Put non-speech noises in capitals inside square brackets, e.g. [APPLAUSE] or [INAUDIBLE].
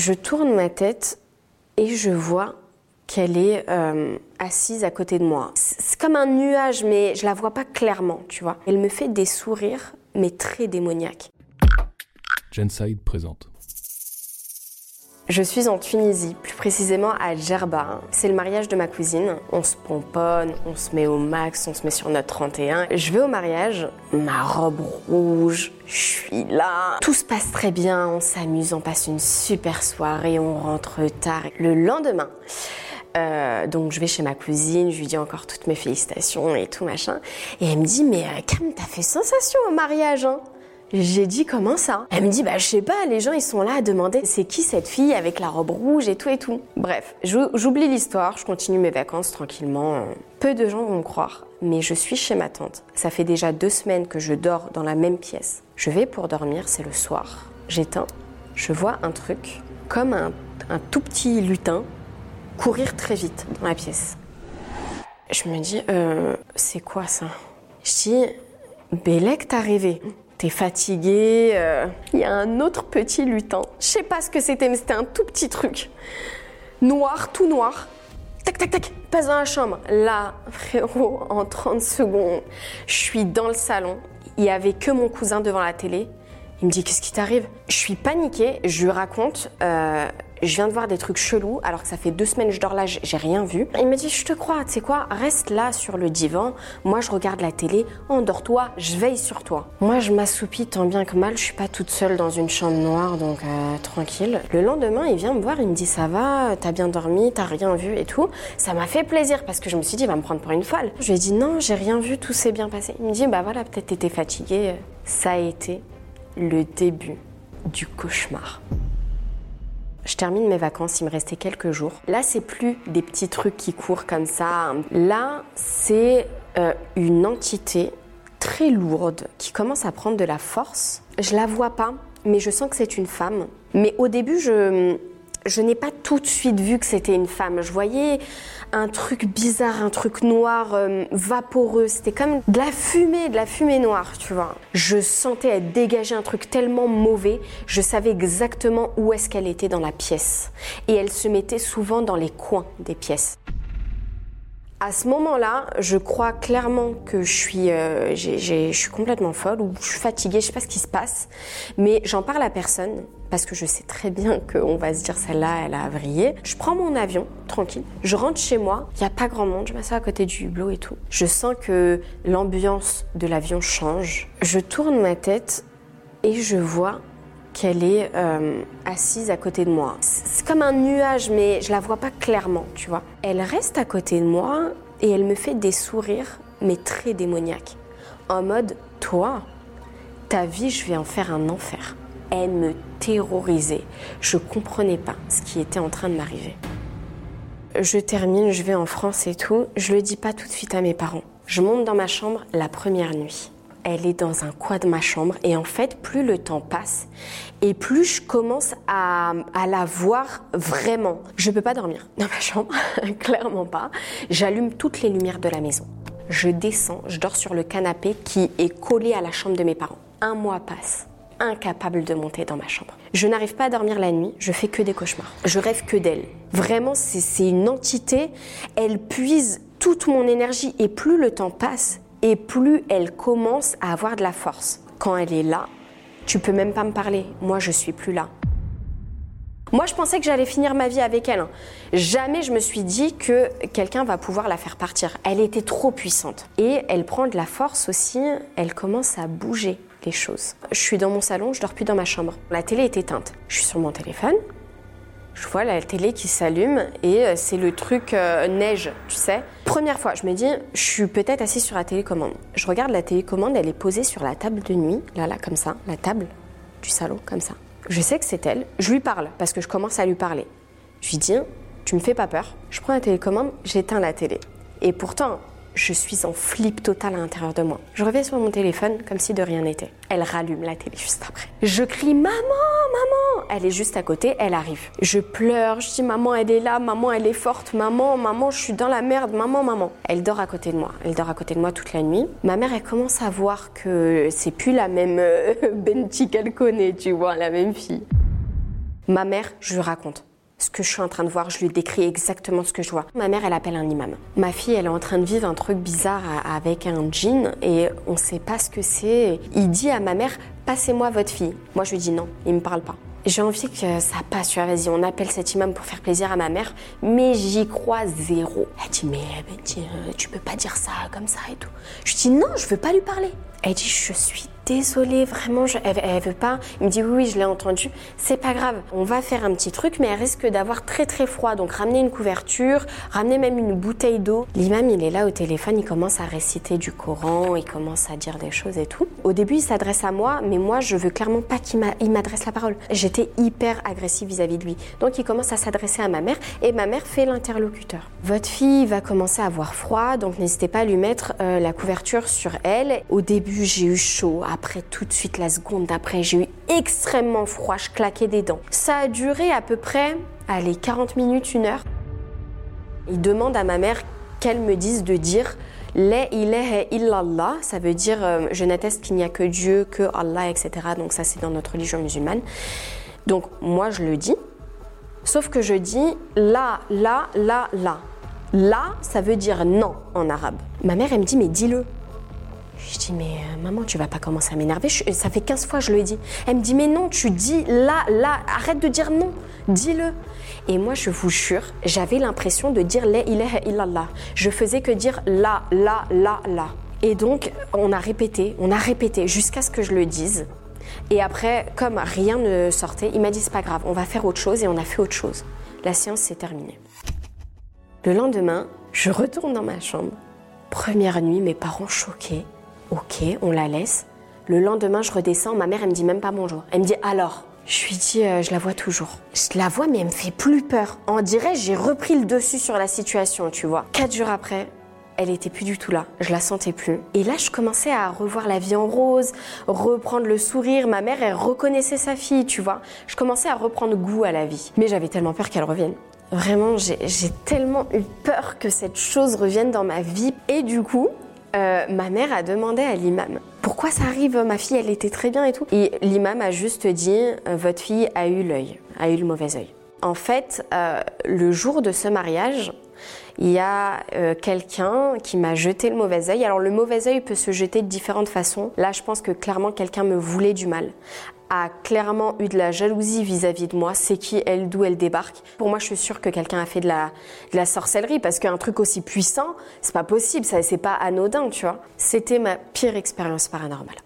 Je tourne ma tête et je vois qu'elle est euh, assise à côté de moi. C'est comme un nuage, mais je la vois pas clairement, tu vois. Elle me fait des sourires, mais très démoniaques. Genside présente. Je suis en Tunisie, plus précisément à Djerba. C'est le mariage de ma cousine. On se pomponne, on se met au max, on se met sur notre 31. Je vais au mariage, ma robe rouge, je suis là. Tout se passe très bien, on s'amuse, on passe une super soirée, on rentre tard. Le lendemain, euh, donc je vais chez ma cousine, je lui dis encore toutes mes félicitations et tout machin. Et elle me dit mais euh, Cam, t'as fait sensation au mariage hein j'ai dit comment ça? Elle me dit bah je sais pas, les gens ils sont là à demander c'est qui cette fille avec la robe rouge et tout et tout. Bref, j'oublie l'histoire, je continue mes vacances tranquillement. Peu de gens vont me croire, mais je suis chez ma tante. Ça fait déjà deux semaines que je dors dans la même pièce. Je vais pour dormir, c'est le soir. J'éteins, je vois un truc comme un, tout petit lutin courir très vite dans la pièce. Je me dis euh, c'est quoi ça? Je dis Bélec, t'es arrivé t'es fatigué. Euh, il y a un autre petit lutin. Je sais pas ce que c'était, mais c'était un tout petit truc. Noir, tout noir. Tac, tac, tac, passe dans la chambre. Là, frérot, en 30 secondes, je suis dans le salon. Il y avait que mon cousin devant la télé. Il me dit Qu'est-ce qui t'arrive? Je suis paniquée. Je lui raconte. Euh, je viens de voir des trucs chelous alors que ça fait deux semaines que je dors là, j'ai rien vu. Il me dit, je te crois, tu sais quoi, reste là sur le divan, moi je regarde la télé, endors-toi, je veille sur toi. Moi je m'assoupis tant bien que mal, je suis pas toute seule dans une chambre noire, donc euh, tranquille. Le lendemain, il vient me voir, il me dit, ça va, t'as bien dormi, t'as rien vu et tout. Ça m'a fait plaisir parce que je me suis dit, il va me prendre pour une folle. Je lui ai dit, non, j'ai rien vu, tout s'est bien passé. Il me dit, bah voilà, peut-être t'étais fatiguée. Ça a été le début du cauchemar. Je termine mes vacances, il me restait quelques jours. Là, c'est plus des petits trucs qui courent comme ça. Là, c'est euh, une entité très lourde qui commence à prendre de la force. Je la vois pas, mais je sens que c'est une femme. Mais au début, je je n'ai pas tout de suite vu que c'était une femme. Je voyais un truc bizarre, un truc noir, euh, vaporeux. C'était comme de la fumée, de la fumée noire, tu vois. Je sentais elle dégager un truc tellement mauvais. Je savais exactement où est-ce qu'elle était dans la pièce. Et elle se mettait souvent dans les coins des pièces. À ce moment-là, je crois clairement que je suis, euh, je suis complètement folle ou je suis fatiguée, je sais pas ce qui se passe, mais j'en parle à personne parce que je sais très bien qu'on va se dire celle-là, elle a vrillé. Je prends mon avion, tranquille, je rentre chez moi, il n'y a pas grand monde, je m'assois à côté du hublot et tout. Je sens que l'ambiance de l'avion change. Je tourne ma tête et je vois qu'elle est euh, assise à côté de moi. C'est comme un nuage, mais je la vois pas clairement, tu vois. Elle reste à côté de moi et elle me fait des sourires, mais très démoniaques. En mode, toi, ta vie, je vais en faire un enfer. Elle me terrorisait. Je comprenais pas ce qui était en train de m'arriver. Je termine, je vais en France et tout. Je le dis pas tout de suite à mes parents. Je monte dans ma chambre la première nuit elle est dans un coin de ma chambre. Et en fait, plus le temps passe et plus je commence à, la voir vraiment. Je ne peux pas dormir dans ma chambre, [LAUGHS] clairement pas. J'allume toutes les lumières de la maison. Je descends, je dors sur le canapé qui est collé à la chambre de mes parents. Un mois passe incapable de monter dans ma chambre. Je n'arrive pas à dormir la nuit, je fais que des cauchemars. Je rêve que d'elle. Vraiment, c'est une entité, elle puise toute mon énergie et plus le temps passe et plus elle commence à avoir de la force. Quand elle est là, tu peux même pas me parler. Moi, je suis plus là. Moi, je pensais que j'allais finir ma vie avec elle. Hein. Jamais je me suis dit que quelqu'un va pouvoir la faire partir. Elle était trop puissante. Et elle prend de la force aussi. Elle commence à bouger les choses. Je suis dans mon salon, je dors plus dans ma chambre. La télé est éteinte. Je suis sur mon téléphone je vois la télé qui s'allume et euh, c'est le truc euh, neige, tu sais. Première fois, je me dis, je suis peut-être assise sur la télécommande. Je regarde la télécommande, elle est posée sur la table de nuit, là, là, comme ça, la table du salon, comme ça. Je sais que c'est elle. Je lui parle parce que je commence à lui parler. Je lui dis, tu me fais pas peur. Je prends la télécommande, j'éteins la télé. Et pourtant, je suis en flip total à l'intérieur de moi. Je reviens sur mon téléphone comme si de rien n'était. Elle rallume la télé juste après. Je crie maman, maman. Elle est juste à côté, elle arrive. Je pleure, je dis maman, elle est là, maman, elle est forte, maman, maman, je suis dans la merde, maman, maman. Elle dort à côté de moi. Elle dort à côté de moi toute la nuit. Ma mère, elle commence à voir que c'est plus la même euh, [LAUGHS] Benji qu'elle connaît, tu vois, la même fille. Ma mère, je lui raconte ce que je suis en train de voir, je lui décris exactement ce que je vois. Ma mère, elle appelle un imam. Ma fille, elle est en train de vivre un truc bizarre avec un djinn et on sait pas ce que c'est. Il dit à ma mère, passez-moi votre fille. Moi, je lui dis non, il me parle pas. J'ai envie que ça passe, tu vois, vas-y, on appelle cet imam pour faire plaisir à ma mère, mais j'y crois zéro. Elle dit, mais, euh, tu peux pas dire ça comme ça et tout. Je dis, non, je veux pas lui parler. Elle dit, je suis désolée, vraiment, elle, veut pas. Il me dit oui, oui, je l'ai entendu. C'est pas grave. On va faire un petit truc, mais elle risque d'avoir très très froid. Donc ramener une couverture, ramener même une bouteille d'eau. L'imam, il est là au téléphone, il commence à réciter du Coran, il commence à dire des choses et tout. Au début, il s'adresse à moi, mais moi, je veux clairement pas qu'il m'adresse la parole. J'étais hyper agressive vis-à-vis de lui. Donc il commence à s'adresser à ma mère et ma mère fait l'interlocuteur. Votre fille va commencer à avoir froid, donc n'hésitez pas à lui mettre euh, la couverture sur elle. Au début, j'ai eu chaud après, tout de suite, la seconde d'après, j'ai eu extrêmement froid, je claquais des dents. Ça a duré à peu près, allez, 40 minutes, une heure. Il demande à ma mère qu'elle me dise de dire La ilaha illallah, ça veut dire euh, je n'atteste qu'il n'y a que Dieu, que Allah, etc. Donc ça c'est dans notre religion musulmane. Donc moi je le dis, sauf que je dis la, la, la, la. La, ça veut dire non en arabe. Ma mère elle me dit mais dis-le. Je dis, mais euh, maman, tu vas pas commencer à m'énerver. Ça fait 15 fois que je le dis. Elle me dit, mais non, tu dis là, là, arrête de dire non, dis-le. Et moi, je vous jure, j'avais l'impression de dire la ilaha illallah. Je faisais que dire là, là, là, là. Et donc, on a répété, on a répété jusqu'à ce que je le dise. Et après, comme rien ne sortait, il m'a dit, c'est pas grave, on va faire autre chose et on a fait autre chose. La séance s'est terminée. Le lendemain, je retourne dans ma chambre. Première nuit, mes parents choqués. Ok, on la laisse. Le lendemain, je redescends. Ma mère, elle me dit même pas bonjour. Elle me dit alors? Je lui dis, euh, je la vois toujours. Je la vois, mais elle me fait plus peur. On dirait, j'ai repris le dessus sur la situation, tu vois. Quatre jours après, elle était plus du tout là. Je la sentais plus. Et là, je commençais à revoir la vie en rose, reprendre le sourire. Ma mère, elle reconnaissait sa fille, tu vois. Je commençais à reprendre goût à la vie. Mais j'avais tellement peur qu'elle revienne. Vraiment, j'ai tellement eu peur que cette chose revienne dans ma vie. Et du coup, euh, ma mère a demandé à l'imam pourquoi ça arrive, ma fille elle était très bien et tout. Et l'imam a juste dit euh, votre fille a eu l'œil, a eu le mauvais œil. En fait, euh, le jour de ce mariage, il y a quelqu'un qui m'a jeté le mauvais œil. Alors le mauvais œil peut se jeter de différentes façons. Là, je pense que clairement quelqu'un me voulait du mal a clairement eu de la jalousie vis-à-vis de moi, c'est qui elle, d'où elle débarque. Pour moi, je suis sûre que quelqu'un a fait de la, sorcellerie parce qu'un truc aussi puissant, c'est pas possible, ça c'est pas anodin, tu vois. C'était ma pire expérience paranormale.